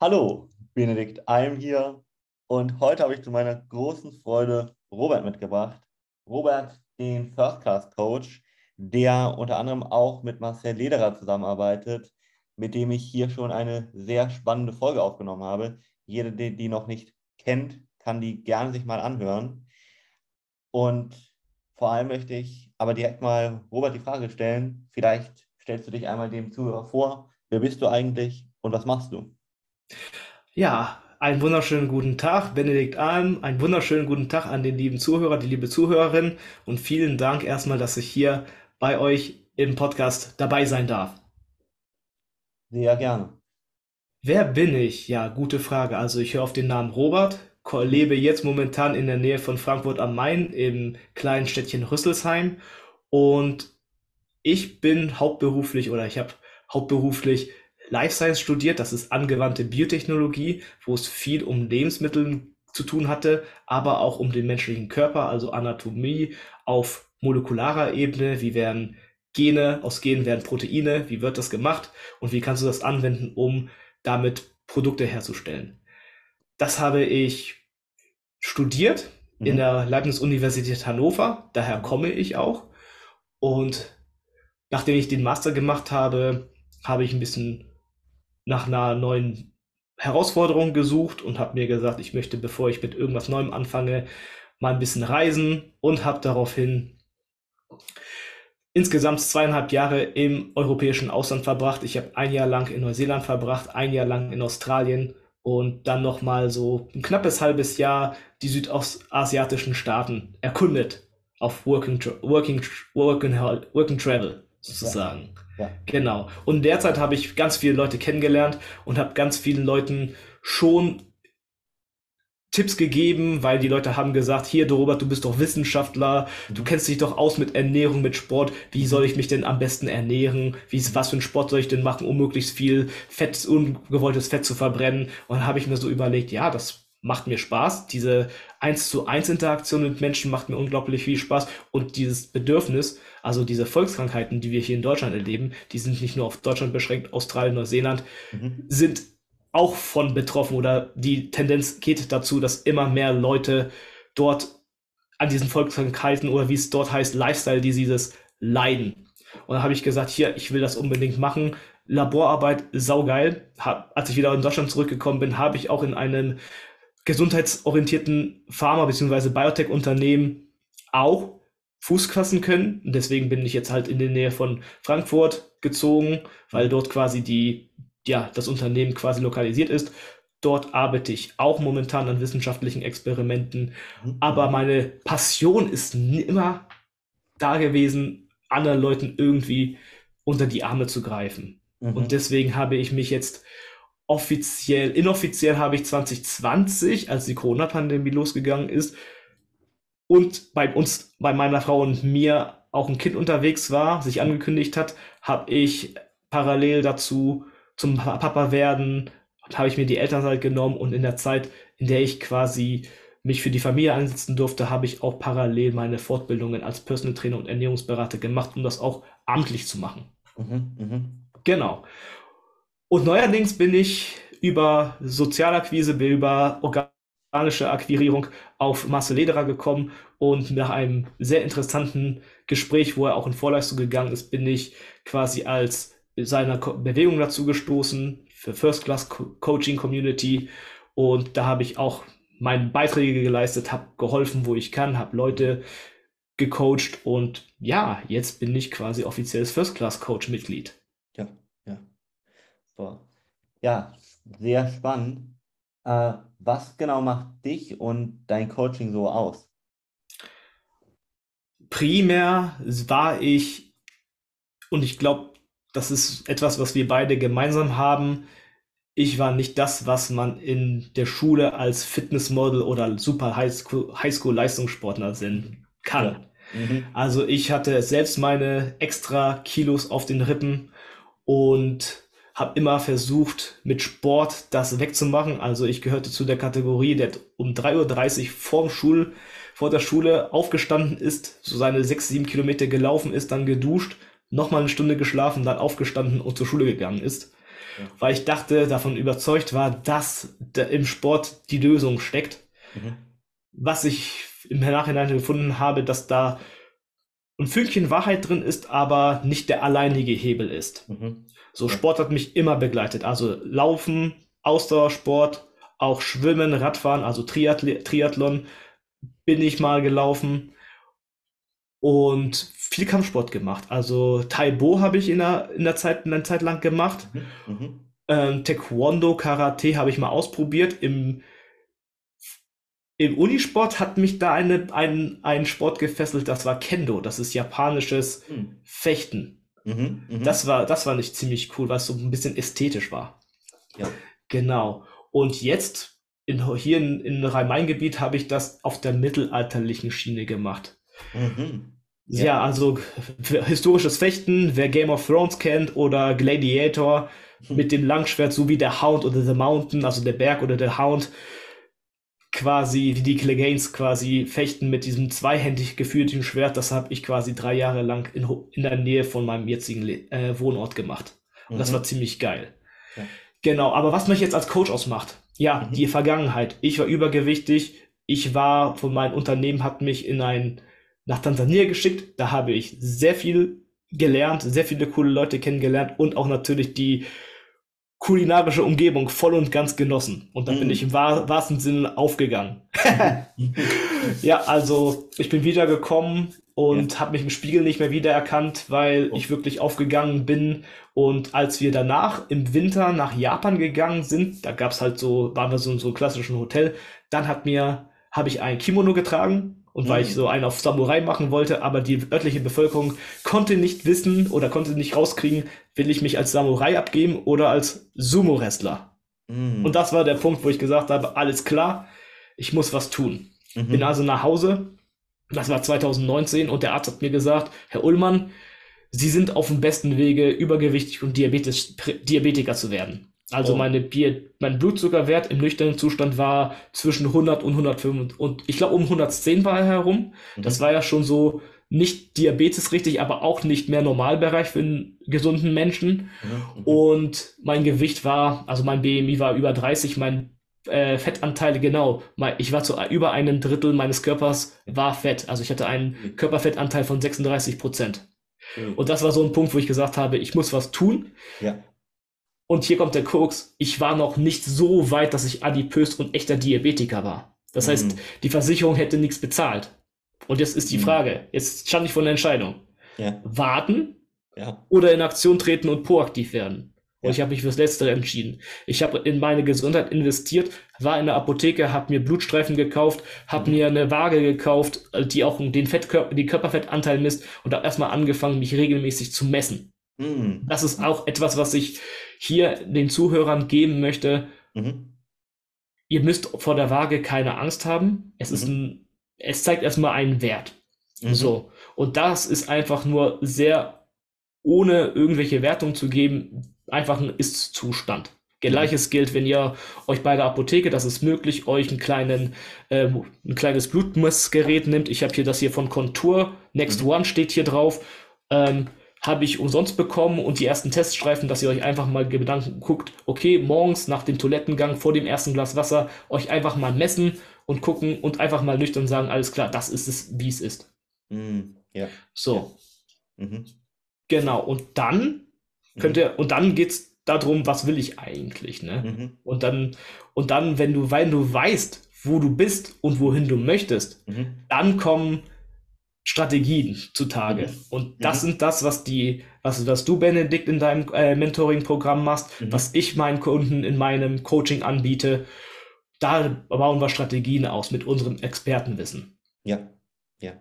Hallo, Benedikt Alm hier und heute habe ich zu meiner großen Freude Robert mitgebracht. Robert, den First Class Coach, der unter anderem auch mit Marcel Lederer zusammenarbeitet, mit dem ich hier schon eine sehr spannende Folge aufgenommen habe. Jeder, der die noch nicht kennt, kann die gerne sich mal anhören. Und vor allem möchte ich aber direkt mal Robert die Frage stellen. Vielleicht stellst du dich einmal dem Zuhörer vor. Wer bist du eigentlich und was machst du? Ja, einen wunderschönen guten Tag, Benedikt Alm. Einen wunderschönen guten Tag an den lieben Zuhörer, die liebe Zuhörerin. Und vielen Dank erstmal, dass ich hier bei euch im Podcast dabei sein darf. Sehr gerne. Wer bin ich? Ja, gute Frage. Also ich höre auf den Namen Robert, lebe jetzt momentan in der Nähe von Frankfurt am Main im kleinen Städtchen Rüsselsheim und ich bin hauptberuflich oder ich habe hauptberuflich Life Science studiert, das ist angewandte Biotechnologie, wo es viel um Lebensmittel zu tun hatte, aber auch um den menschlichen Körper, also Anatomie auf molekularer Ebene, wie werden Gene, aus Genen werden Proteine, wie wird das gemacht und wie kannst du das anwenden, um damit Produkte herzustellen. Das habe ich studiert mhm. in der Leibniz-Universität Hannover, daher komme ich auch. Und nachdem ich den Master gemacht habe, habe ich ein bisschen nach einer neuen Herausforderung gesucht und habe mir gesagt, ich möchte, bevor ich mit irgendwas Neuem anfange, mal ein bisschen reisen und habe daraufhin insgesamt zweieinhalb Jahre im europäischen Ausland verbracht. Ich habe ein Jahr lang in Neuseeland verbracht, ein Jahr lang in Australien und dann noch mal so ein knappes halbes Jahr die südostasiatischen Staaten erkundet auf Working, Working, Working, Working Travel sozusagen. Ja. Ja. Genau. Und derzeit habe ich ganz viele Leute kennengelernt und habe ganz vielen Leuten schon Tipps gegeben, weil die Leute haben gesagt, hier, Robert, du bist doch Wissenschaftler, du kennst dich doch aus mit Ernährung, mit Sport, wie soll ich mich denn am besten ernähren, wie, was für einen Sport soll ich denn machen, um möglichst viel Fett, ungewolltes Fett zu verbrennen und dann habe ich mir so überlegt, ja, das macht mir Spaß. Diese 1 zu 1 Interaktion mit Menschen macht mir unglaublich viel Spaß. Und dieses Bedürfnis, also diese Volkskrankheiten, die wir hier in Deutschland erleben, die sind nicht nur auf Deutschland beschränkt, Australien, Neuseeland, mhm. sind auch von betroffen oder die Tendenz geht dazu, dass immer mehr Leute dort an diesen Volkskrankheiten oder wie es dort heißt, Lifestyle Diseases leiden. Und da habe ich gesagt, hier, ich will das unbedingt machen. Laborarbeit, saugeil. Hab, als ich wieder in Deutschland zurückgekommen bin, habe ich auch in einem gesundheitsorientierten Pharma- bzw. Biotech-Unternehmen auch Fuß fassen können. Und deswegen bin ich jetzt halt in die Nähe von Frankfurt gezogen, weil dort quasi die, ja, das Unternehmen quasi lokalisiert ist. Dort arbeite ich auch momentan an wissenschaftlichen Experimenten. Mhm. Aber meine Passion ist immer da gewesen, anderen Leuten irgendwie unter die Arme zu greifen. Mhm. Und deswegen habe ich mich jetzt offiziell, inoffiziell habe ich 2020, als die Corona-Pandemie losgegangen ist und bei uns, bei meiner Frau und mir auch ein Kind unterwegs war, sich angekündigt hat, habe ich parallel dazu zum Papa werden, habe ich mir die Elternzeit genommen und in der Zeit, in der ich quasi mich für die Familie einsetzen durfte, habe ich auch parallel meine Fortbildungen als Personal Trainer und Ernährungsberater gemacht, um das auch amtlich zu machen. Mhm, mh. Genau. Und neuerdings bin ich über Sozialakquise, über organische Akquirierung auf Marcel Lederer gekommen und nach einem sehr interessanten Gespräch, wo er auch in Vorleistung gegangen ist, bin ich quasi als seiner Bewegung dazu gestoßen für First Class Coaching Community und da habe ich auch meine Beiträge geleistet, habe geholfen, wo ich kann, habe Leute gecoacht und ja, jetzt bin ich quasi offizielles First Class Coach Mitglied. Super. Ja, sehr spannend. Äh, was genau macht dich und dein Coaching so aus? Primär war ich, und ich glaube, das ist etwas, was wir beide gemeinsam haben. Ich war nicht das, was man in der Schule als Fitnessmodel oder super Highschool-Leistungssportler sehen kann. Ja. Mhm. Also ich hatte selbst meine extra Kilos auf den Rippen und habe immer versucht, mit Sport das wegzumachen. Also ich gehörte zu der Kategorie, der um 3.30 Uhr vor, Schul, vor der Schule aufgestanden ist, so seine 6, 7 Kilometer gelaufen ist, dann geduscht, nochmal eine Stunde geschlafen, dann aufgestanden und zur Schule gegangen ist. weil ich dachte, davon überzeugt war, dass im Sport die Lösung steckt. Mhm. Was ich im Nachhinein gefunden habe, dass da ein Fünkchen Wahrheit drin ist, aber nicht der alleinige Hebel ist. Mhm. So, Sport hat mich immer begleitet. Also Laufen, Ausdauersport, auch Schwimmen, Radfahren, also Triathl Triathlon bin ich mal gelaufen und viel Kampfsport gemacht. Also Taibo habe ich in der, in der Zeit, eine Zeit lang gemacht. Mhm. Mhm. Ähm, Taekwondo, Karate habe ich mal ausprobiert. Im, Im Unisport hat mich da eine, ein, ein Sport gefesselt, das war Kendo. Das ist japanisches mhm. Fechten. Mhm, mh. Das, war, das war nicht ziemlich cool, weil es so ein bisschen ästhetisch war. Ja. Genau. Und jetzt, in, hier in, in Rhein-Main-Gebiet, habe ich das auf der mittelalterlichen Schiene gemacht. Mhm. Ja. ja, also historisches Fechten, wer Game of Thrones kennt oder Gladiator mhm. mit dem Langschwert, so wie der Hound oder The Mountain, also der Berg oder der Hound, quasi wie die Cleganes quasi fechten mit diesem zweihändig geführten Schwert. Das habe ich quasi drei Jahre lang in, in der Nähe von meinem jetzigen äh, Wohnort gemacht. Und mhm. das war ziemlich geil. Ja. Genau, aber was mich jetzt als Coach ausmacht, ja, mhm. die Vergangenheit. Ich war übergewichtig. Ich war von meinem Unternehmen, hat mich in ein, nach Tansania geschickt. Da habe ich sehr viel gelernt, sehr viele coole Leute kennengelernt und auch natürlich die kulinarische Umgebung voll und ganz genossen. Und da mm. bin ich im wahr, wahrsten Sinne aufgegangen. ja, also ich bin wiedergekommen und ja. habe mich im Spiegel nicht mehr wiedererkannt, weil oh. ich wirklich aufgegangen bin. Und als wir danach im Winter nach Japan gegangen sind, da gab's halt so, waren wir so in so einem klassischen Hotel, dann hat mir, habe ich ein Kimono getragen und mhm. weil ich mhm. so einen auf Samurai machen wollte, aber die örtliche Bevölkerung konnte nicht wissen oder konnte nicht rauskriegen, will ich mich als Samurai abgeben oder als Sumo-Wrestler. Mhm. Und das war der Punkt, wo ich gesagt habe, alles klar, ich muss was tun. Mhm. Bin also nach Hause, das war 2019 und der Arzt hat mir gesagt, Herr Ullmann, Sie sind auf dem besten Wege, übergewichtig und Diabetes, Diabetiker zu werden. Also oh. meine Bier, mein Blutzuckerwert im nüchternen Zustand war zwischen 100 und 105 und ich glaube um 110 war er herum. Mhm. Das war ja schon so nicht Diabetes richtig, aber auch nicht mehr Normalbereich für einen gesunden Menschen. Mhm. Und mein Gewicht war, also mein BMI war über 30, mein äh, Fettanteile genau. Ich war zu über einem Drittel meines Körpers war Fett. Also ich hatte einen mhm. Körperfettanteil von 36 Prozent. Mhm. Und das war so ein Punkt, wo ich gesagt habe, ich muss was tun. Ja. Und hier kommt der Koks. Ich war noch nicht so weit, dass ich adipös und echter Diabetiker war. Das mhm. heißt, die Versicherung hätte nichts bezahlt. Und jetzt ist die mhm. Frage, jetzt stand ich vor der Entscheidung. Ja. Warten ja. oder in Aktion treten und proaktiv werden. Und ja. ich habe mich fürs Letztere entschieden. Ich habe in meine Gesundheit investiert, war in der Apotheke, habe mir Blutstreifen gekauft, habe mhm. mir eine Waage gekauft, die auch den Fettkörper, die Körperfettanteil misst und habe erstmal angefangen, mich regelmäßig zu messen. Mhm. Das ist auch etwas, was ich hier den Zuhörern geben möchte. Mhm. Ihr müsst vor der Waage keine Angst haben. Es mhm. ist ein, es zeigt erstmal einen Wert. Mhm. So. Und das ist einfach nur sehr, ohne irgendwelche Wertung zu geben, einfach ein Ist-Zustand. Gleiches mhm. gilt, wenn ihr euch bei der Apotheke, das ist möglich, euch einen kleinen, äh, ein kleines Blutmessgerät nimmt. Ich habe hier das hier von Contour. Next mhm. One steht hier drauf. Ähm, habe ich umsonst bekommen und die ersten Teststreifen, dass ihr euch einfach mal Gedanken guckt, okay, morgens nach dem Toilettengang vor dem ersten Glas Wasser euch einfach mal messen und gucken und einfach mal nüchtern sagen, alles klar, das ist es, wie es ist. Mm, ja. So. Ja. Mhm. Genau, und dann könnt mhm. ihr, und dann geht's darum, was will ich eigentlich, ne? Mhm. Und dann, und dann, wenn du, weil du weißt, wo du bist und wohin du möchtest, mhm. dann kommen Strategien zutage. Mhm. Und das mhm. sind das, was die, was, was du, Benedikt, in deinem äh, Mentoring-Programm machst, mhm. was ich meinen Kunden in meinem Coaching anbiete. Da bauen wir Strategien aus mit unserem Expertenwissen. Ja, ja.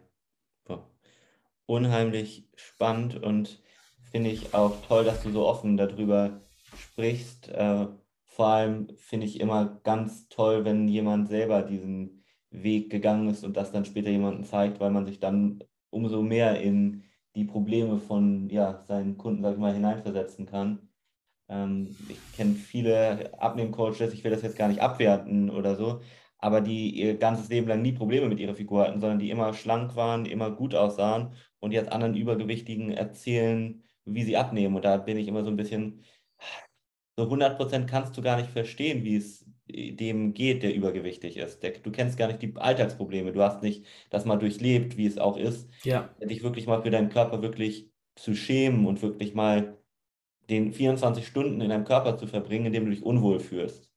Unheimlich spannend und finde ich auch toll, dass du so offen darüber sprichst. Äh, vor allem finde ich immer ganz toll, wenn jemand selber diesen Weg gegangen ist und das dann später jemandem zeigt, weil man sich dann umso mehr in die Probleme von ja, seinen Kunden, sag ich mal, hineinversetzen kann. Ähm, ich kenne viele Abnehmcoaches, ich will das jetzt gar nicht abwerten oder so, aber die ihr ganzes Leben lang nie Probleme mit ihrer Figur hatten, sondern die immer schlank waren, immer gut aussahen und jetzt anderen Übergewichtigen erzählen, wie sie abnehmen. Und da bin ich immer so ein bisschen, so 100% kannst du gar nicht verstehen, wie es dem geht, der übergewichtig ist. Der, du kennst gar nicht die Alltagsprobleme. Du hast nicht das mal durchlebt, wie es auch ist. Ja. Dich wirklich mal für deinen Körper wirklich zu schämen und wirklich mal den 24 Stunden in deinem Körper zu verbringen, in dem du dich unwohl fühlst.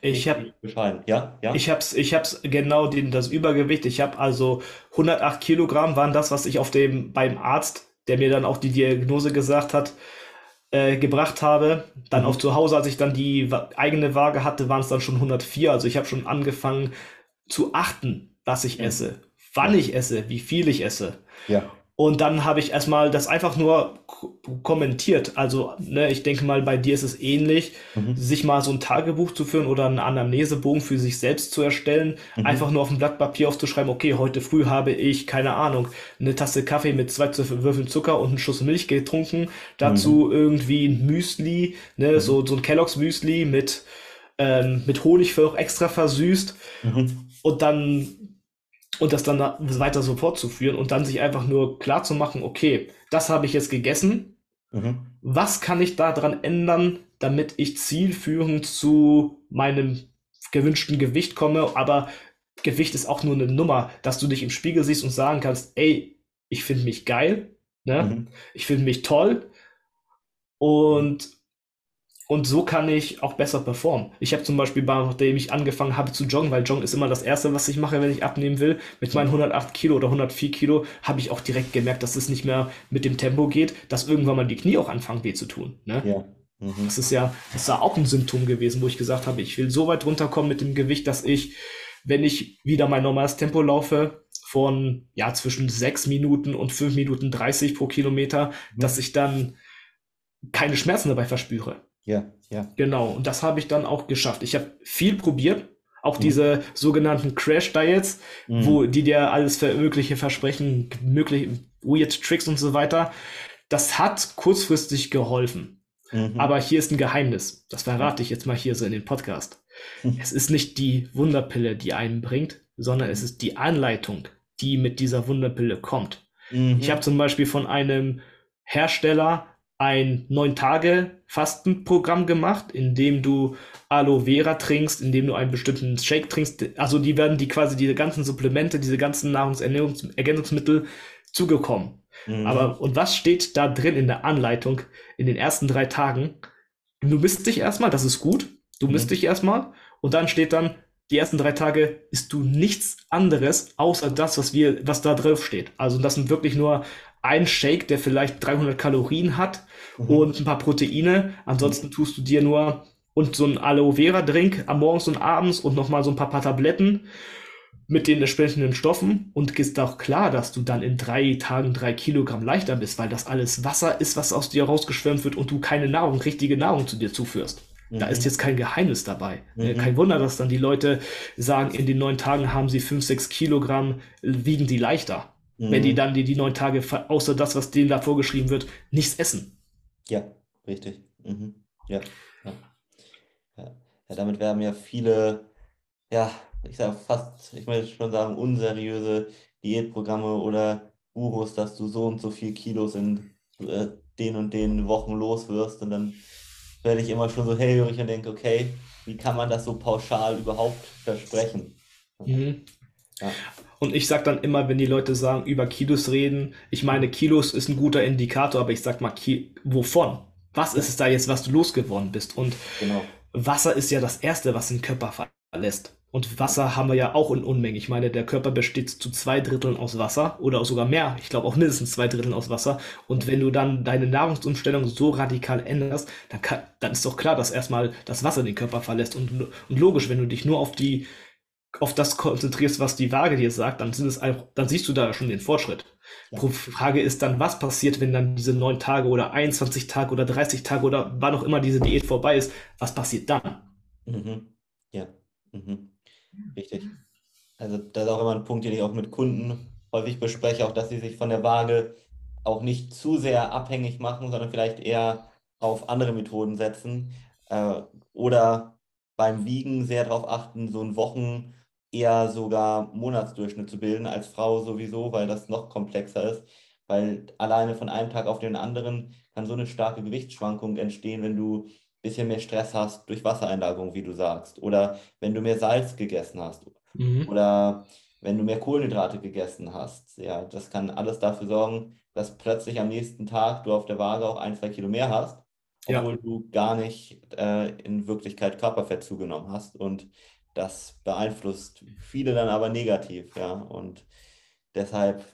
ich habe ja, ja. Ich hab's, ich hab's genau den, das Übergewicht. Ich habe also 108 Kilogramm waren das, was ich auf dem beim Arzt, der mir dann auch die Diagnose gesagt hat, äh, gebracht habe. Dann mhm. auch zu Hause, als ich dann die eigene Waage hatte, waren es dann schon 104. Also ich habe schon angefangen zu achten, was ich mhm. esse, wann ich esse, wie viel ich esse. Ja. Und dann habe ich erstmal das einfach nur kommentiert. Also, ne, ich denke mal, bei dir ist es ähnlich, mhm. sich mal so ein Tagebuch zu führen oder einen Anamnesebogen für sich selbst zu erstellen. Mhm. Einfach nur auf ein Blatt Papier aufzuschreiben, okay, heute früh habe ich, keine Ahnung, eine Tasse Kaffee mit zwei Würfeln Zucker und einen Schuss Milch getrunken. Dazu mhm. irgendwie ein Müsli, ne, mhm. so, so ein Kelloggs Müsli mit, ähm, mit Honig für auch extra versüßt. Mhm. Und dann und das dann weiter so fortzuführen und dann sich einfach nur klar zu machen, okay, das habe ich jetzt gegessen. Mhm. Was kann ich daran ändern, damit ich zielführend zu meinem gewünschten Gewicht komme? Aber Gewicht ist auch nur eine Nummer, dass du dich im Spiegel siehst und sagen kannst, ey, ich finde mich geil, ne? Mhm. ich finde mich toll und und so kann ich auch besser performen. Ich habe zum Beispiel, nachdem ich angefangen habe zu joggen, weil Joggen ist immer das Erste, was ich mache, wenn ich abnehmen will, mit meinen 108 Kilo oder 104 Kilo, habe ich auch direkt gemerkt, dass es nicht mehr mit dem Tempo geht, dass irgendwann mal die Knie auch anfangen weh zu tun. Ne? Ja. Mhm. Das ist ja, das ist ja auch ein Symptom gewesen, wo ich gesagt habe, ich will so weit runterkommen mit dem Gewicht, dass ich, wenn ich wieder mein normales Tempo laufe, von ja zwischen 6 Minuten und 5 Minuten 30 pro Kilometer, mhm. dass ich dann keine Schmerzen dabei verspüre. Ja, ja. Genau, und das habe ich dann auch geschafft. Ich habe viel probiert, auch mhm. diese sogenannten Crash-Diets, mhm. wo die dir alles für mögliche Versprechen, mögliche Weird Tricks und so weiter. Das hat kurzfristig geholfen. Mhm. Aber hier ist ein Geheimnis. Das verrate ich jetzt mal hier so in den Podcast. Es ist nicht die Wunderpille, die einen bringt, sondern es ist die Anleitung, die mit dieser Wunderpille kommt. Mhm. Ich habe zum Beispiel von einem Hersteller ein neun Tage Fastenprogramm gemacht, in dem du Aloe Vera trinkst, in dem du einen bestimmten Shake trinkst. Also die werden die quasi diese ganzen Supplemente, diese ganzen Nahrungsergänzungsmittel zugekommen. Mhm. Aber und was steht da drin in der Anleitung in den ersten drei Tagen? Du misst dich erstmal, das ist gut. Du misst mhm. dich erstmal und dann steht dann die ersten drei Tage isst du nichts anderes außer das, was wir, was da drauf steht. Also das sind wirklich nur ein Shake, der vielleicht 300 Kalorien hat mhm. und ein paar Proteine. Ansonsten tust du dir nur und so ein Aloe Vera Drink am Morgens und abends und nochmal so ein paar, paar Tabletten mit den entsprechenden Stoffen und ist auch klar, dass du dann in drei Tagen drei Kilogramm leichter bist, weil das alles Wasser ist, was aus dir rausgeschwemmt wird und du keine Nahrung, richtige Nahrung zu dir zuführst. Mhm. Da ist mhm. jetzt kein Geheimnis dabei. Mhm. Kein Wunder, dass dann die Leute sagen, in den neun Tagen haben sie fünf, sechs Kilogramm, wiegen die leichter mhm. wenn die mhm. dann die, die neun Tage, außer das, was denen da vorgeschrieben wird, nichts essen. Ja, richtig. Mhm. Ja. Ja. ja. ja. damit werden ja viele, ja, ich sage fast, ich möchte schon sagen, unseriöse Diätprogramme oder Gurus, dass du so und so viel Kilos in äh, den und den Wochen los wirst und dann werde ich immer schon so hellhörig und denke, okay, wie kann man das so pauschal überhaupt versprechen? Mhm. Ja. Und ich sage dann immer, wenn die Leute sagen, über Kilos reden, ich meine, Kilos ist ein guter Indikator, aber ich sag mal, Ki wovon? Was ist es da jetzt, was du losgeworden bist? Und genau. Wasser ist ja das Erste, was den Körper verlässt. Und Wasser haben wir ja auch in Unmengen. Ich meine, der Körper besteht zu zwei Dritteln aus Wasser oder sogar mehr. Ich glaube auch mindestens zwei Dritteln aus Wasser. Und wenn du dann deine Nahrungsumstellung so radikal änderst, dann, kann, dann ist doch klar, dass erstmal das Wasser den Körper verlässt. Und, und logisch, wenn du dich nur auf die auf das konzentrierst, was die Waage dir sagt, dann sind es einfach, dann siehst du da schon den Fortschritt. Ja. Die Frage ist dann, was passiert, wenn dann diese neun Tage oder 21 Tage oder 30 Tage oder wann auch immer diese Diät vorbei ist, was passiert dann? Mhm. Ja, mhm. richtig. Also das ist auch immer ein Punkt, den ich auch mit Kunden häufig bespreche, auch dass sie sich von der Waage auch nicht zu sehr abhängig machen, sondern vielleicht eher auf andere Methoden setzen äh, oder beim Wiegen sehr darauf achten, so ein Wochen- eher sogar Monatsdurchschnitt zu bilden als Frau sowieso, weil das noch komplexer ist. Weil alleine von einem Tag auf den anderen kann so eine starke Gewichtsschwankung entstehen, wenn du bisschen mehr Stress hast durch Wassereinlagerung, wie du sagst, oder wenn du mehr Salz gegessen hast, mhm. oder wenn du mehr Kohlenhydrate gegessen hast. Ja, das kann alles dafür sorgen, dass plötzlich am nächsten Tag du auf der Waage auch ein, zwei Kilo mehr hast, obwohl ja. du gar nicht äh, in Wirklichkeit Körperfett zugenommen hast. Und das beeinflusst viele dann aber negativ, ja. Und deshalb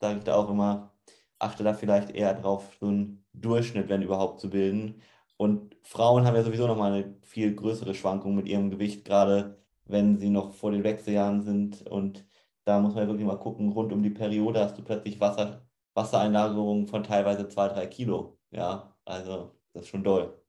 sage ich da auch immer, achte da vielleicht eher drauf, so einen Durchschnitt, wenn überhaupt, zu bilden. Und Frauen haben ja sowieso nochmal eine viel größere Schwankung mit ihrem Gewicht, gerade wenn sie noch vor den Wechseljahren sind. Und da muss man ja wirklich mal gucken, rund um die Periode hast du plötzlich Wasser, Wassereinlagerungen von teilweise zwei, drei Kilo. Ja, also das ist schon doll.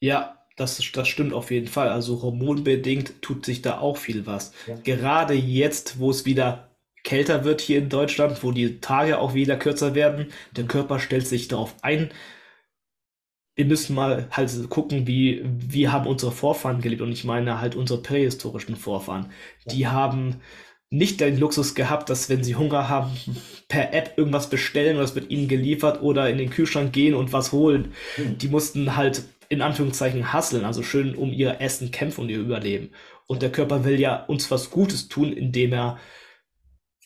Ja, das, das stimmt auf jeden Fall. Also hormonbedingt tut sich da auch viel was. Ja. Gerade jetzt, wo es wieder kälter wird hier in Deutschland, wo die Tage auch wieder kürzer werden, der Körper stellt sich darauf ein. Wir müssen mal halt gucken, wie, wie haben unsere Vorfahren gelebt. Und ich meine halt unsere prähistorischen Vorfahren. Ja. Die haben nicht den Luxus gehabt, dass wenn sie Hunger haben, per App irgendwas bestellen und es wird ihnen geliefert oder in den Kühlschrank gehen und was holen. Mhm. Die mussten halt in Anführungszeichen hasseln, also schön um ihr Essen kämpfen und ihr Überleben. Und der Körper will ja uns was Gutes tun, indem er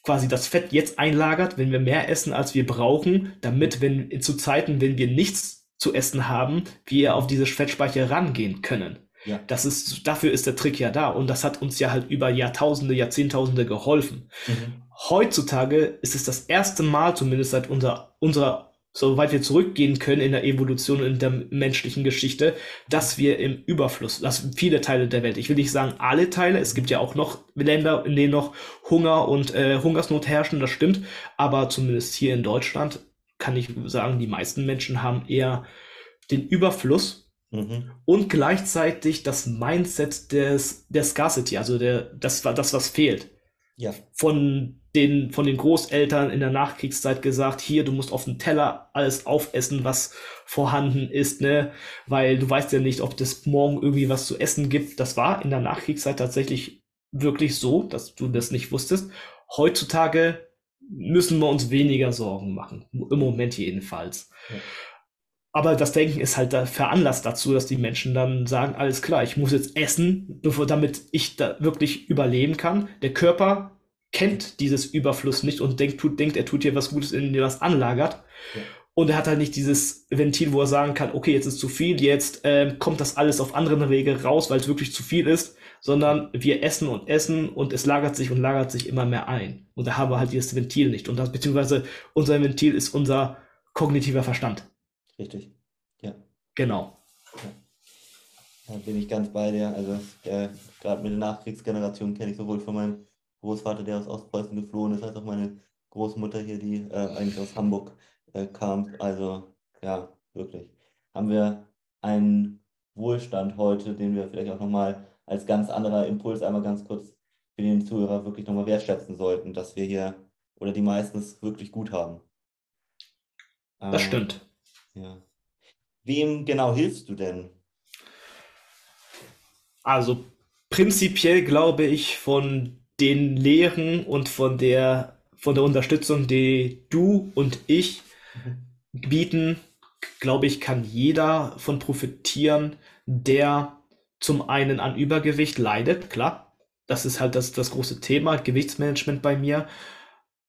quasi das Fett jetzt einlagert, wenn wir mehr essen, als wir brauchen, damit, wenn zu Zeiten, wenn wir nichts zu essen haben, wir auf diese Fettspeicher rangehen können. Ja. Das ist, dafür ist der Trick ja da. Und das hat uns ja halt über Jahrtausende, Jahrzehntausende geholfen. Mhm. Heutzutage ist es das erste Mal, zumindest seit unserer, soweit wir zurückgehen können in der Evolution und in der menschlichen Geschichte, dass wir im Überfluss, dass viele Teile der Welt, ich will nicht sagen alle Teile, es gibt ja auch noch Länder, in denen noch Hunger und äh, Hungersnot herrschen, das stimmt, aber zumindest hier in Deutschland kann ich sagen, die meisten Menschen haben eher den Überfluss mhm. und gleichzeitig das Mindset des, der Scarcity, also der, das, das was fehlt. Ja. Von den, von den Großeltern in der Nachkriegszeit gesagt, hier, du musst auf den Teller alles aufessen, was vorhanden ist, ne? Weil du weißt ja nicht, ob das morgen irgendwie was zu essen gibt. Das war in der Nachkriegszeit tatsächlich wirklich so, dass du das nicht wusstest. Heutzutage müssen wir uns weniger Sorgen machen. Im Moment jedenfalls. Ja. Aber das Denken ist halt da veranlasst dazu, dass die Menschen dann sagen, alles klar, ich muss jetzt essen, bevor, damit ich da wirklich überleben kann. Der Körper kennt dieses Überfluss nicht und denkt, tut, denkt, er tut hier was Gutes, in dem was anlagert. Ja. Und er hat halt nicht dieses Ventil, wo er sagen kann, okay, jetzt ist zu viel, jetzt äh, kommt das alles auf anderen Wege raus, weil es wirklich zu viel ist, sondern wir essen und essen und es lagert sich und lagert sich immer mehr ein. Und da haben wir halt dieses Ventil nicht. Und das, beziehungsweise unser Ventil ist unser kognitiver Verstand. Richtig, ja. Genau. Ja. Da bin ich ganz bei dir. Also äh, gerade mit der Nachkriegsgeneration kenne ich sowohl von meinem Großvater, der aus Ostpreußen geflohen ist, als auch meine Großmutter hier, die äh, eigentlich aus Hamburg äh, kam. Also ja, wirklich. Haben wir einen Wohlstand heute, den wir vielleicht auch nochmal als ganz anderer Impuls einmal ganz kurz für den Zuhörer wirklich nochmal wertschätzen sollten, dass wir hier oder die meisten es wirklich gut haben. Das ähm, stimmt. Ja. Wem genau hilfst du denn? Also prinzipiell glaube ich von den Lehren und von der, von der Unterstützung, die du und ich mhm. bieten, glaube ich, kann jeder von profitieren, der zum einen an Übergewicht leidet, klar. Das ist halt das, das große Thema, Gewichtsmanagement bei mir.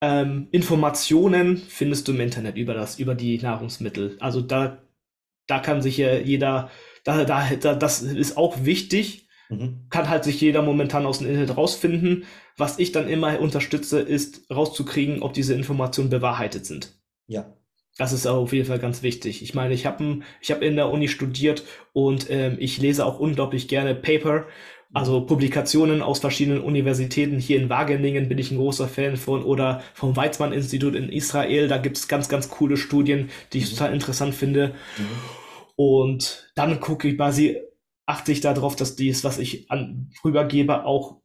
Ähm, Informationen findest du im Internet über das, über die Nahrungsmittel. Also da, da kann sich ja jeder, da, da, da, das ist auch wichtig, Mhm. Kann halt sich jeder momentan aus dem Internet rausfinden. Was ich dann immer unterstütze, ist rauszukriegen, ob diese Informationen bewahrheitet sind. Ja. Das ist auf jeden Fall ganz wichtig. Ich meine, ich habe ich hab in der Uni studiert und ähm, ich lese auch unglaublich gerne Paper, also Publikationen aus verschiedenen Universitäten. Hier in Wageningen bin ich ein großer Fan von oder vom Weizmann-Institut in Israel. Da gibt es ganz, ganz coole Studien, die ich mhm. total interessant finde. Mhm. Und dann gucke ich quasi achte ich darauf, dass dies, was ich an, rübergebe, auch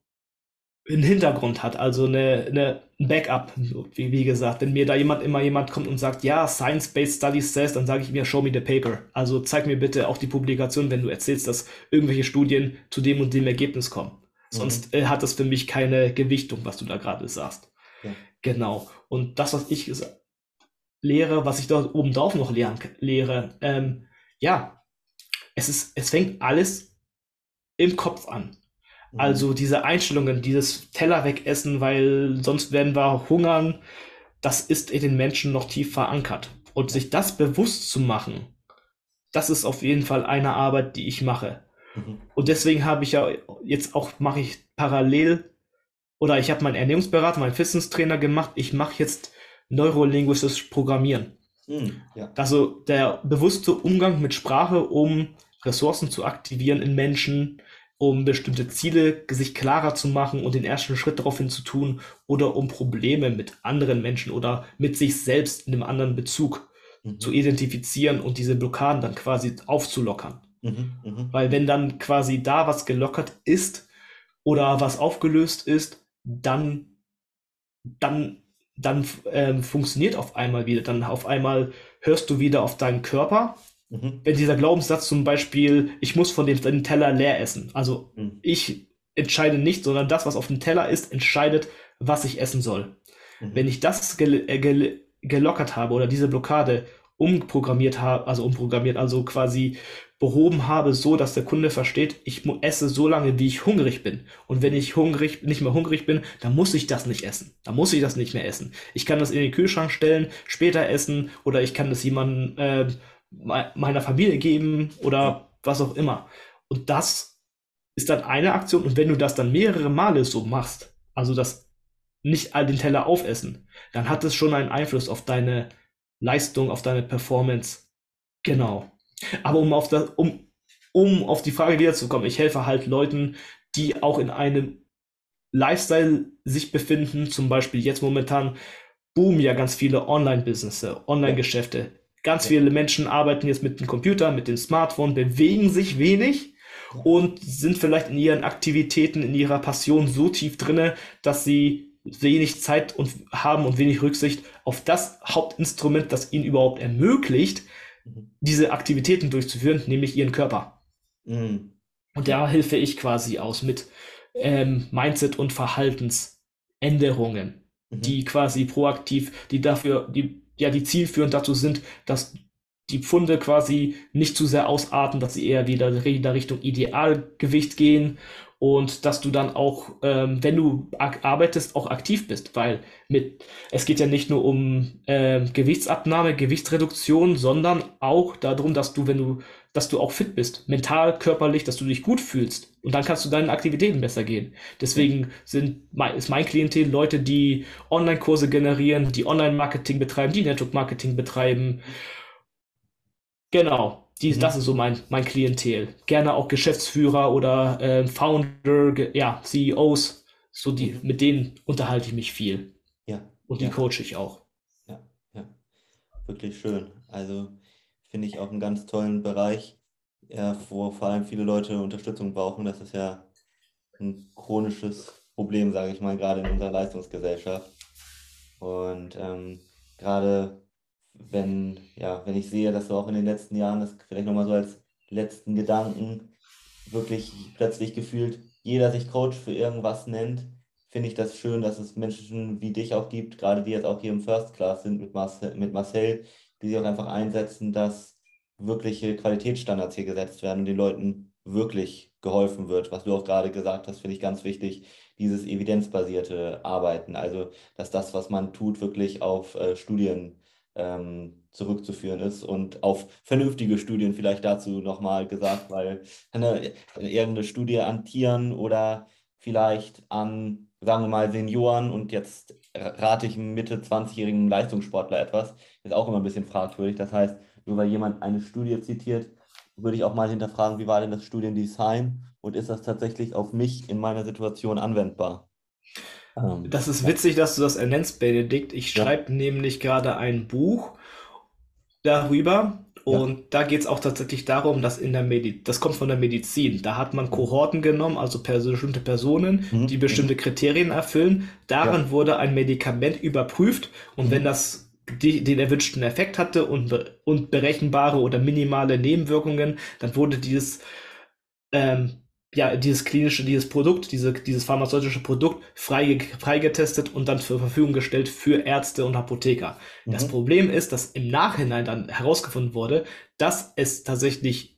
einen Hintergrund hat, also eine, eine ein Backup, wie, wie gesagt. Wenn mir da jemand immer jemand kommt und sagt, ja, Science-Based Studies says, dann sage ich mir, show me the paper. Also zeig mir bitte auch die Publikation, wenn du erzählst, dass irgendwelche Studien zu dem und dem Ergebnis kommen. Mhm. Sonst äh, hat das für mich keine Gewichtung, was du da gerade sagst. Ja. Genau. Und das, was ich lehre, was ich dort oben drauf noch lehren, lehre, ähm, ja, es ist, es fängt alles im Kopf an. Mhm. Also diese Einstellungen, dieses Teller wegessen, weil sonst werden wir hungern, das ist in den Menschen noch tief verankert. Und sich das bewusst zu machen, das ist auf jeden Fall eine Arbeit, die ich mache. Mhm. Und deswegen habe ich ja jetzt auch, mache ich parallel, oder ich habe meinen Ernährungsberater, meinen Wissenstrainer gemacht, ich mache jetzt neurolinguistisches Programmieren. Mhm, ja. Also der bewusste Umgang mit Sprache, um Ressourcen zu aktivieren in Menschen, um bestimmte Ziele sich klarer zu machen und den ersten Schritt daraufhin zu tun oder um Probleme mit anderen Menschen oder mit sich selbst in einem anderen Bezug mhm. zu identifizieren und diese Blockaden dann quasi aufzulockern. Mhm, mh. Weil wenn dann quasi da was gelockert ist oder was aufgelöst ist, dann, dann, dann ähm, funktioniert auf einmal wieder. Dann auf einmal hörst du wieder auf deinen Körper Mhm. Wenn dieser Glaubenssatz zum Beispiel, ich muss von dem Teller leer essen. Also mhm. ich entscheide nicht, sondern das, was auf dem Teller ist, entscheidet, was ich essen soll. Mhm. Wenn ich das gel äh, gel gelockert habe oder diese Blockade umprogrammiert habe, also umprogrammiert, also quasi behoben habe, so dass der Kunde versteht, ich esse so lange, wie ich hungrig bin. Und wenn ich hungrig, nicht mehr hungrig bin, dann muss ich das nicht essen. Dann muss ich das nicht mehr essen. Ich kann das in den Kühlschrank stellen, später essen oder ich kann das jemandem äh, meiner Familie geben oder was auch immer. Und das ist dann eine Aktion. Und wenn du das dann mehrere Male so machst, also das nicht all den Teller aufessen, dann hat es schon einen Einfluss auf deine Leistung, auf deine Performance. Genau. Aber um auf das, um, um auf die Frage wiederzukommen, ich helfe halt Leuten, die auch in einem Lifestyle sich befinden, zum Beispiel jetzt momentan boomen ja ganz viele Online-Business, Online-Geschäfte. Ganz viele Menschen arbeiten jetzt mit dem Computer, mit dem Smartphone, bewegen sich wenig und sind vielleicht in ihren Aktivitäten, in ihrer Passion so tief drinne, dass sie wenig Zeit und haben und wenig Rücksicht auf das Hauptinstrument, das ihnen überhaupt ermöglicht, mhm. diese Aktivitäten durchzuführen, nämlich ihren Körper. Mhm. Und da helfe ich quasi aus mit ähm, Mindset und Verhaltensänderungen, mhm. die quasi proaktiv, die dafür, die ja, die zielführend dazu sind, dass die Pfunde quasi nicht zu sehr ausarten, dass sie eher wieder in Richtung Idealgewicht gehen und dass du dann auch, ähm, wenn du arbeitest, auch aktiv bist, weil mit es geht ja nicht nur um äh, Gewichtsabnahme, Gewichtsreduktion, sondern auch darum, dass du, wenn du, dass du auch fit bist, mental, körperlich, dass du dich gut fühlst und dann kannst du deinen Aktivitäten besser gehen. Deswegen sind ist mein Klientel Leute, die Online-Kurse generieren, die Online-Marketing betreiben, die Network-Marketing betreiben. Genau, die, mhm. Das ist so mein, mein Klientel. Gerne auch Geschäftsführer oder äh, Founder, ja, CEOs. So die, mhm. mit denen unterhalte ich mich viel. Ja. Und die ja. coache ich auch. Ja, ja. Wirklich schön. Also finde ich auch einen ganz tollen Bereich, ja, wo vor allem viele Leute Unterstützung brauchen. Das ist ja ein chronisches Problem, sage ich mal, gerade in unserer Leistungsgesellschaft. Und ähm, gerade wenn, ja, wenn ich sehe, dass du auch in den letzten Jahren, das vielleicht nochmal so als letzten Gedanken, wirklich plötzlich gefühlt jeder sich Coach für irgendwas nennt, finde ich das schön, dass es Menschen wie dich auch gibt, gerade die jetzt auch hier im First Class sind mit Marcel, mit Marcel die sich auch einfach einsetzen, dass wirkliche Qualitätsstandards hier gesetzt werden und den Leuten wirklich geholfen wird. Was du auch gerade gesagt hast, finde ich ganz wichtig, dieses evidenzbasierte Arbeiten. Also, dass das, was man tut, wirklich auf äh, Studien ähm, zurückzuführen ist und auf vernünftige Studien vielleicht dazu nochmal gesagt, weil eine, irgendeine Studie an Tieren oder vielleicht an, sagen wir mal, Senioren und jetzt rate ich einem Mitte 20-jährigen Leistungssportler etwas, ist auch immer ein bisschen fragwürdig. Das heißt, nur weil jemand eine Studie zitiert, würde ich auch mal hinterfragen, wie war denn das Studiendesign und ist das tatsächlich auf mich in meiner Situation anwendbar? Ähm, das ist witzig, dass du das ernennst, Benedikt. Ich schreibe ja. nämlich gerade ein Buch darüber. Und ja. da geht es auch tatsächlich darum, dass in der Medizin, das kommt von der Medizin, da hat man Kohorten genommen, also bestimmte Personen, mhm. die bestimmte Kriterien erfüllen. Darin ja. wurde ein Medikament überprüft und mhm. wenn das die, den erwünschten Effekt hatte und, und berechenbare oder minimale Nebenwirkungen, dann wurde dieses ähm, ja, dieses klinische, dieses Produkt, diese, dieses pharmazeutische Produkt freigetestet frei und dann zur Verfügung gestellt für Ärzte und Apotheker. Mhm. Das Problem ist, dass im Nachhinein dann herausgefunden wurde, dass es tatsächlich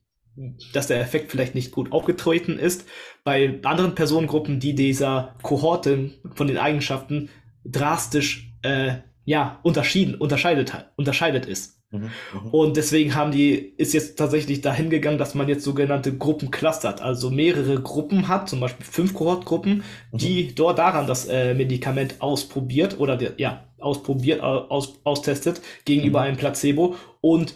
dass der Effekt vielleicht nicht gut aufgetreten ist. Bei anderen Personengruppen, die dieser Kohorte von den Eigenschaften drastisch äh, ja, unterschieden, unterscheidet, unterscheidet ist. Mhm, mhm, und deswegen haben die, ist jetzt tatsächlich dahin gegangen, dass man jetzt sogenannte Gruppen clustert, also mehrere Gruppen hat, zum Beispiel fünf Kohortgruppen, mhm. die dort daran das äh, Medikament ausprobiert oder der, ja, ausprobiert, aus, austestet gegenüber mhm. einem Placebo und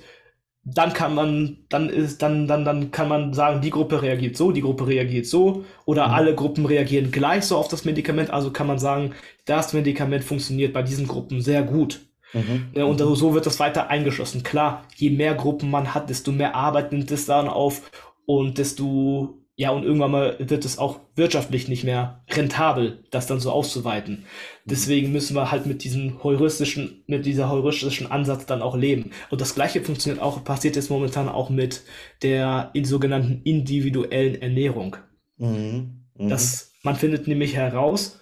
dann kann man, dann ist, dann, dann, dann kann man sagen, die Gruppe reagiert so, die Gruppe reagiert so, oder mhm. alle Gruppen reagieren gleich so auf das Medikament. Also kann man sagen, das Medikament funktioniert bei diesen Gruppen sehr gut. Mhm. Ja, und mhm. so wird das weiter eingeschlossen. Klar, je mehr Gruppen man hat, desto mehr Arbeit nimmt es dann auf und desto ja, und irgendwann mal wird es auch wirtschaftlich nicht mehr rentabel, das dann so auszuweiten. Deswegen müssen wir halt mit diesem heuristischen, mit dieser heuristischen Ansatz dann auch leben. Und das gleiche funktioniert auch, passiert jetzt momentan auch mit der in sogenannten individuellen Ernährung. Mhm. Mhm. Das, man findet nämlich heraus,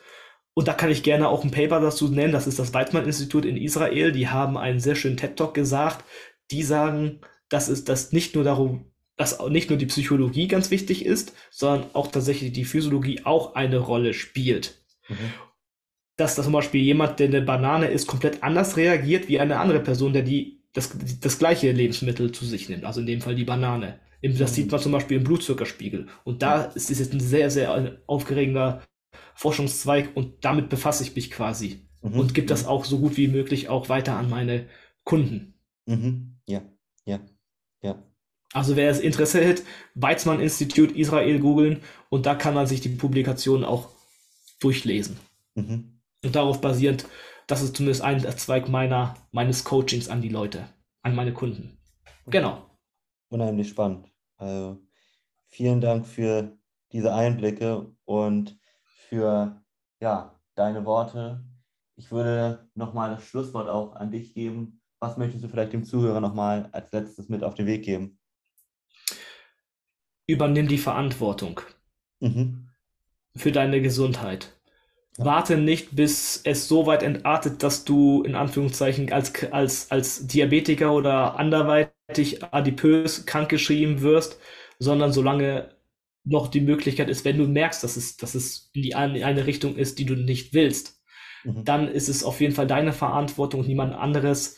und da kann ich gerne auch ein Paper dazu nennen, das ist das Weizmann-Institut in Israel, die haben einen sehr schönen TED-Talk gesagt, die sagen, dass es das nicht nur darum dass nicht nur die Psychologie ganz wichtig ist, sondern auch tatsächlich die Physiologie auch eine Rolle spielt. Mhm. Dass zum Beispiel jemand, der eine Banane isst, komplett anders reagiert wie eine andere Person, der die, das, das gleiche Lebensmittel zu sich nimmt, also in dem Fall die Banane. Das mhm. sieht man zum Beispiel im Blutzuckerspiegel. Und da ist es jetzt ein sehr, sehr aufgeregender Forschungszweig und damit befasse ich mich quasi mhm. und gebe das mhm. auch so gut wie möglich auch weiter an meine Kunden. Mhm. Ja, ja, ja. Also wer es Interesse hat, Weizmann Institut Israel googeln und da kann man sich die Publikationen auch durchlesen. Mhm. Und darauf basierend, das ist zumindest ein Zweig meiner, meines Coachings an die Leute, an meine Kunden. Genau. Unheimlich spannend. Also vielen Dank für diese Einblicke und für ja, deine Worte. Ich würde nochmal das Schlusswort auch an dich geben. Was möchtest du vielleicht dem Zuhörer nochmal als letztes mit auf den Weg geben? übernimm die Verantwortung mhm. für deine Gesundheit. Ja. Warte nicht, bis es so weit entartet, dass du in Anführungszeichen als, als, als Diabetiker oder anderweitig adipös krankgeschrieben wirst, sondern solange noch die Möglichkeit ist, wenn du merkst, dass es, dass es in die eine, in eine Richtung ist, die du nicht willst, mhm. dann ist es auf jeden Fall deine Verantwortung und niemand anderes,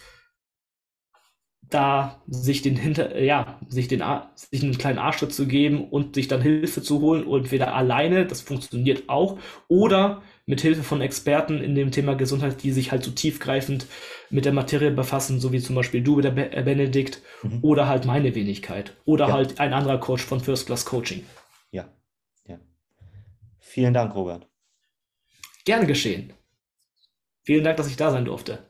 da sich den hinter, ja, sich den, sich einen kleinen Arschtritt zu geben und sich dann Hilfe zu holen und entweder alleine, das funktioniert auch, oder mit Hilfe von Experten in dem Thema Gesundheit, die sich halt so tiefgreifend mit der Materie befassen, so wie zum Beispiel du, der äh, Benedikt, mhm. oder halt meine Wenigkeit, oder ja. halt ein anderer Coach von First Class Coaching. Ja, ja. Vielen Dank, Robert. Gerne geschehen. Vielen Dank, dass ich da sein durfte.